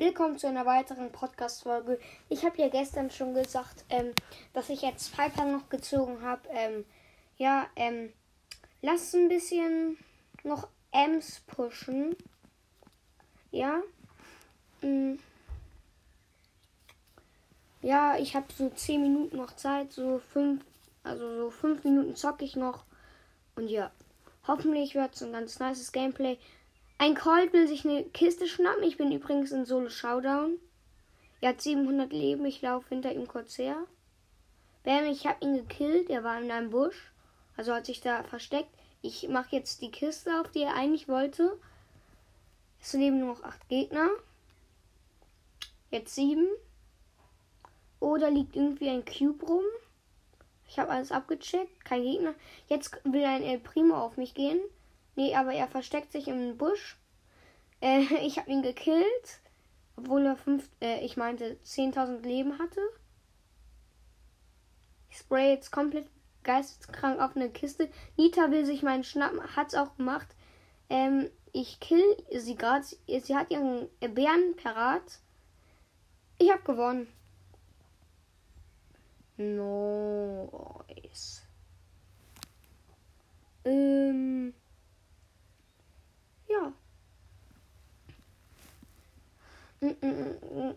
Willkommen zu einer weiteren Podcast-Folge. Ich habe ja gestern schon gesagt, ähm, dass ich jetzt Piper noch gezogen habe. Ähm, ja, ähm, lasst ein bisschen noch Ems pushen. Ja. Mm. Ja, ich habe so 10 Minuten noch Zeit, so 5, also so 5 Minuten zocke ich noch. Und ja, hoffentlich wird es ein ganz nices Gameplay. Ein Colt will sich eine Kiste schnappen. Ich bin übrigens in Solo Showdown. Er hat 700 Leben. Ich laufe hinter ihm kurz her. Bam, ich habe ihn gekillt. Er war in einem Busch. Also hat sich da versteckt. Ich mache jetzt die Kiste auf, die er eigentlich wollte. Es leben nur noch 8 Gegner. Jetzt 7. Oder liegt irgendwie ein Cube rum. Ich habe alles abgecheckt. Kein Gegner. Jetzt will ein El Primo auf mich gehen. Nee, aber er versteckt sich im Busch. Äh, ich habe ihn gekillt. Obwohl er fünf, äh, ich meinte 10.000 Leben hatte. Ich spray jetzt komplett geisteskrank auf eine Kiste. Nita will sich meinen schnappen. Hat's auch gemacht. Ähm, ich kill sie gerade. Sie hat ihren Bären parat. Ich habe gewonnen. Nice. Ähm. Ja. Mm, mm, mm,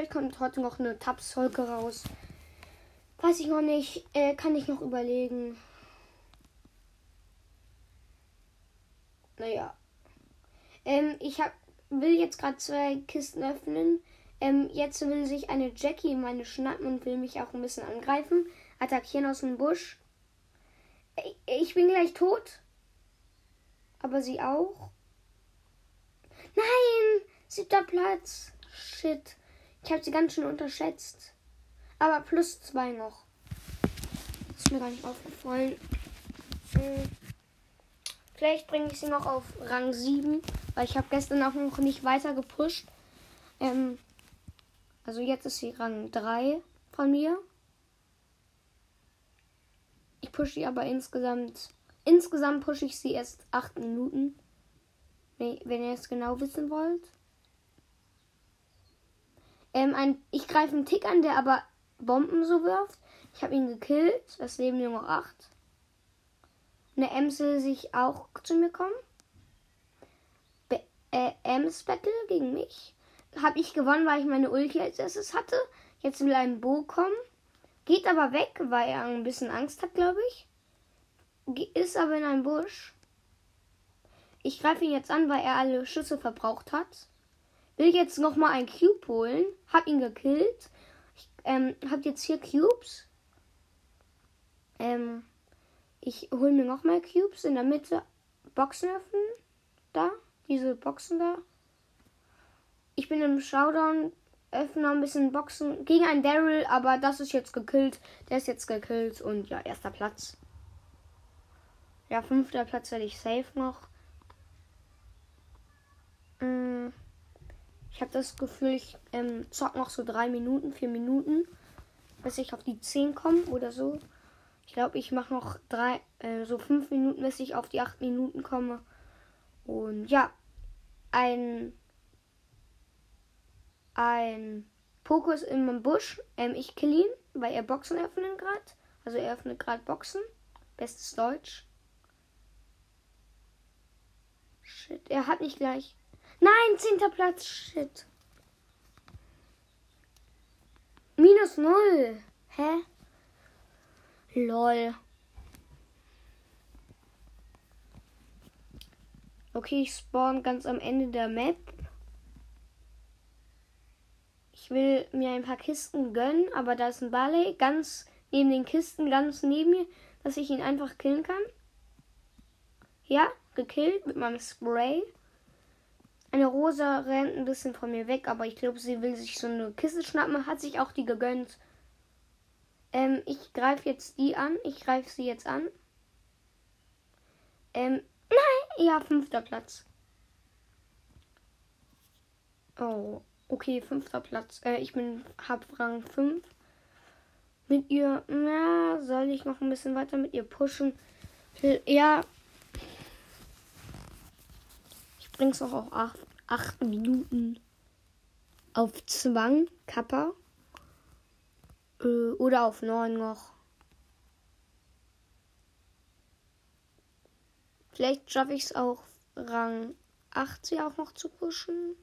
Vielleicht kommt heute noch eine Tabs-Folge raus. Weiß ich noch nicht. Äh, kann ich noch überlegen. Naja. Ähm, ich hab, will jetzt gerade zwei Kisten öffnen. Ähm, jetzt will sich eine Jackie in meine schnappen und will mich auch ein bisschen angreifen. Attackieren aus dem Busch. Ich bin gleich tot. Aber sie auch. Nein! Siebter Platz. Shit. Ich habe sie ganz schön unterschätzt. Aber plus zwei noch. Ist mir gar nicht aufgefallen. Hm. Vielleicht bringe ich sie noch auf Rang 7, weil ich habe gestern auch noch nicht weiter gepusht. Ähm, also jetzt ist sie Rang 3 von mir. Ich pushe sie aber insgesamt Insgesamt pushe ich sie erst 8 Minuten. Wenn ihr es genau wissen wollt. Ähm, ein, ich greife einen Tick an, der aber Bomben so wirft. Ich habe ihn gekillt. Es leben nur noch 8. Eine Ems will sich auch zu mir kommen. Be äh, Ems Battle gegen mich. Habe ich gewonnen, weil ich meine Ulti als erstes hatte. Jetzt will ein Bo kommen. Geht aber weg, weil er ein bisschen Angst hat, glaube ich ist aber in einem Busch. Ich greife ihn jetzt an, weil er alle Schüsse verbraucht hat. Will jetzt noch mal ein Cube holen. Hab ihn gekillt. Ich ähm, hab jetzt hier Cubes. Ähm, ich hole mir noch mal Cubes in der Mitte. Boxen öffnen. Da. Diese Boxen da. Ich bin im Showdown. Öffne noch ein bisschen Boxen gegen einen Daryl, aber das ist jetzt gekillt. Der ist jetzt gekillt und ja, erster Platz. Ja, fünfter Platz werde ich safe noch. Mm, ich habe das Gefühl, ich ähm, zock noch so drei Minuten, vier Minuten, bis ich auf die zehn komme oder so. Ich glaube, ich mache noch drei, äh, so fünf Minuten, bis ich auf die acht Minuten komme. Und ja, ein ein Pokus im Busch. Ähm, ich kill ihn, weil er Boxen öffnen gerade. Also er öffnet gerade Boxen. Bestes Deutsch. Shit, er hat nicht gleich. Nein, zehnter Platz. Shit. Minus null. Hä? Lol. Okay, ich spawn ganz am Ende der Map. Ich will mir ein paar Kisten gönnen, aber da ist ein Barley ganz neben den Kisten, ganz neben mir, dass ich ihn einfach killen kann. Ja, gekillt mit meinem Spray. Eine Rosa rennt ein bisschen von mir weg, aber ich glaube, sie will sich so eine Kiste schnappen. Hat sich auch die gegönnt. Ähm, ich greife jetzt die an. Ich greife sie jetzt an. Ähm, nein, ja, fünfter Platz. Oh, okay, fünfter Platz. Äh, ich bin, hab Rang 5. Mit ihr, na, soll ich noch ein bisschen weiter mit ihr pushen? Ja, bring's auch auf 8 Minuten. auf Zwang, Kappa. Äh, oder auf 9 noch. Vielleicht schaffe ich es auch, Rang 80 auch noch zu pushen.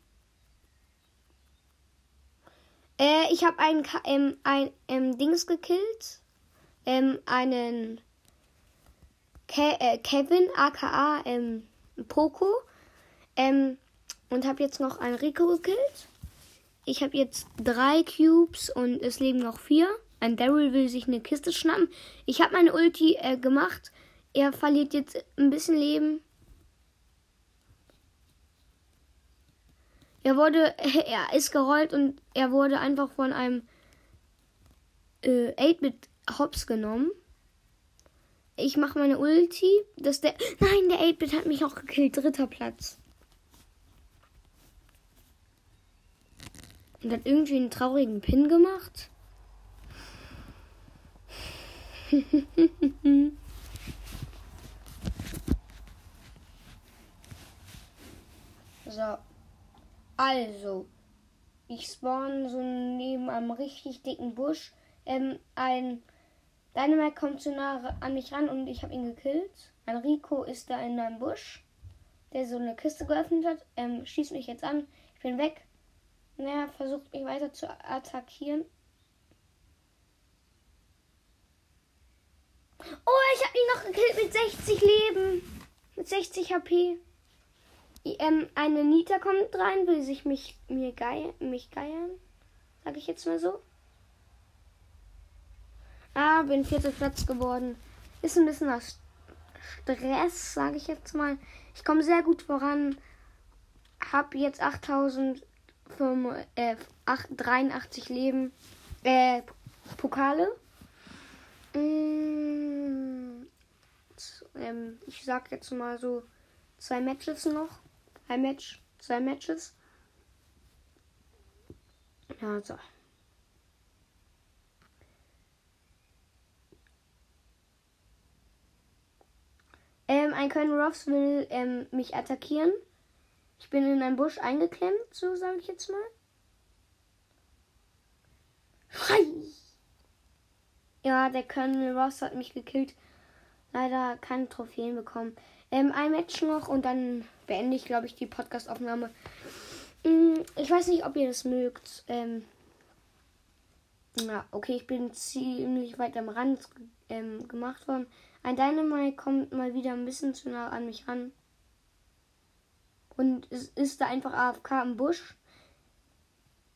Äh, ich habe einen ähm, ein ähm, Dings gekillt. Ähm, einen Ke äh, Kevin, aka ähm, Poco. Ähm, und habe jetzt noch einen Rico gekillt. Ich habe jetzt drei Cubes und es leben noch vier. Ein Daryl will sich eine Kiste schnappen. Ich habe meine Ulti äh, gemacht. Er verliert jetzt ein bisschen Leben. Er wurde, er ist gerollt und er wurde einfach von einem äh, 8-Bit Hops genommen. Ich mache meine Ulti. Dass der. Nein, der 8-Bit hat mich auch gekillt. Dritter Platz. Und hat irgendwie einen traurigen Pin gemacht. so. Also. Ich spawn so neben einem richtig dicken Busch. Ähm, ein Dynamite kommt zu nah an mich ran und ich habe ihn gekillt. Ein Rico ist da in einem Busch, der so eine Kiste geöffnet hat. Ähm, schießt mich jetzt an. Ich bin weg. Er versucht mich weiter zu attackieren. Oh, ich habe ihn noch gekillt mit 60 Leben. Mit 60 HP. Ähm, eine Nita kommt rein, will sich mich, mir geiern, mich geiern. Sag ich jetzt mal so. Ah, bin vierter Platz geworden. Ist ein bisschen aus Stress, sage ich jetzt mal. Ich komme sehr gut voran. Hab jetzt 8083 äh, Leben. Äh, Pokale. Mm, ähm, ich sag jetzt mal so zwei Matches noch. Ein Match, zwei Matches. Ja, so. Ähm, ein Colonel Ruffs will ähm, mich attackieren. Ich bin in einen Busch eingeklemmt, so sage ich jetzt mal. Hi! Ja, der Colonel Ross hat mich gekillt. Leider keine Trophäen bekommen. Ähm, ein Match noch und dann beende ich, glaube ich, die Podcast-Aufnahme. Hm, ich weiß nicht, ob ihr das mögt. Ähm, ja, okay, ich bin ziemlich weit am Rand ähm, gemacht worden. Ein Dynamite kommt mal wieder ein bisschen zu nah an mich ran. Und es ist da einfach AFK im Busch.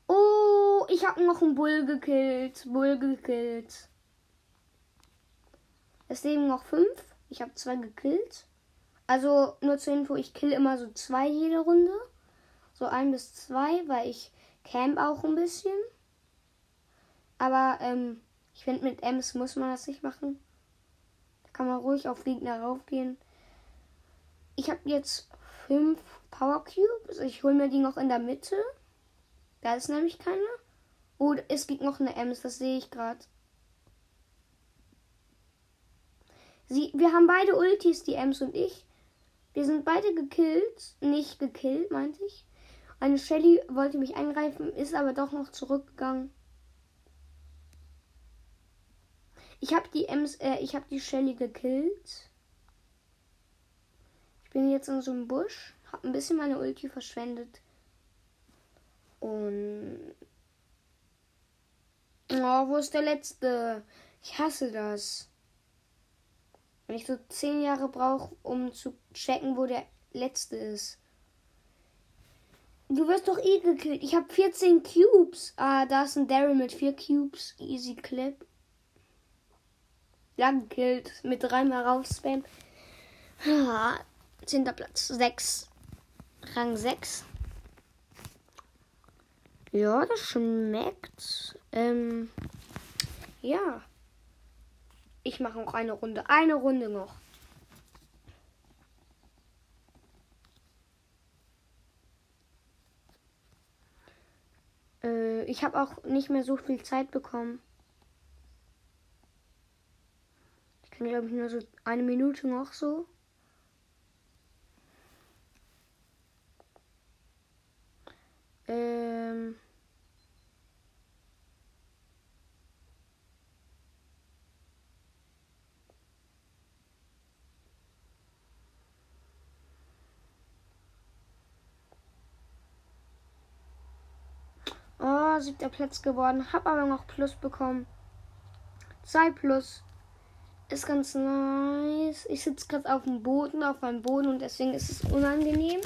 Oh, ich habe noch einen Bull gekillt. Bull gekillt. Es leben noch fünf. Ich habe zwei gekillt. Also nur zur Info, ich kill immer so zwei jede Runde. So ein bis zwei, weil ich camp auch ein bisschen. Aber ähm, ich finde, mit Ems muss man das nicht machen kann man ruhig auf Gegner raufgehen. Ich habe jetzt fünf Power Cubes. Ich hole mir die noch in der Mitte. Da ist nämlich keine. Oh, es gibt noch eine Ems, das sehe ich gerade. Wir haben beide Ultis, die Ems und ich. Wir sind beide gekillt. Nicht gekillt, meinte ich. Eine Shelly wollte mich angreifen, ist aber doch noch zurückgegangen. Ich habe die Ems, äh, ich habe die Shelly gekillt. Bin jetzt in so einem Busch, habe ein bisschen meine Ulti verschwendet. Und Oh, wo ist der letzte? Ich hasse das. Wenn ich so zehn Jahre brauche, um zu checken, wo der letzte ist. Du wirst doch eh gekillt. Ich habe 14 Cubes. Ah, da ist ein Daryl mit 4 Cubes. Easy Clip lang killt, mit dreimal rauf spam. Ah, zehnter Platz, 6. Rang 6. Ja, das schmeckt. Ähm, ja. Ich mache noch eine Runde. Eine Runde noch. Äh, ich habe auch nicht mehr so viel Zeit bekommen. glaube ich, nur so eine Minute noch so. Ja, siebter Platz geworden. Hab aber noch Plus bekommen. 2 Plus. Ist ganz nice. Ich sitze gerade auf dem Boden, auf meinem Boden und deswegen ist es unangenehm.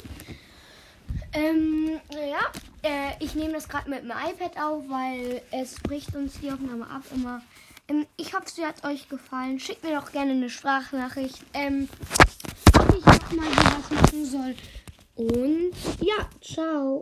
Ähm, naja, äh, ich nehme das gerade mit dem iPad auf, weil es bricht uns die Aufnahme ab immer. Ähm, ich hoffe, es hat euch gefallen. Schickt mir doch gerne eine Sprachnachricht. Ähm, ob ich noch mal was machen soll. Und ja, ciao.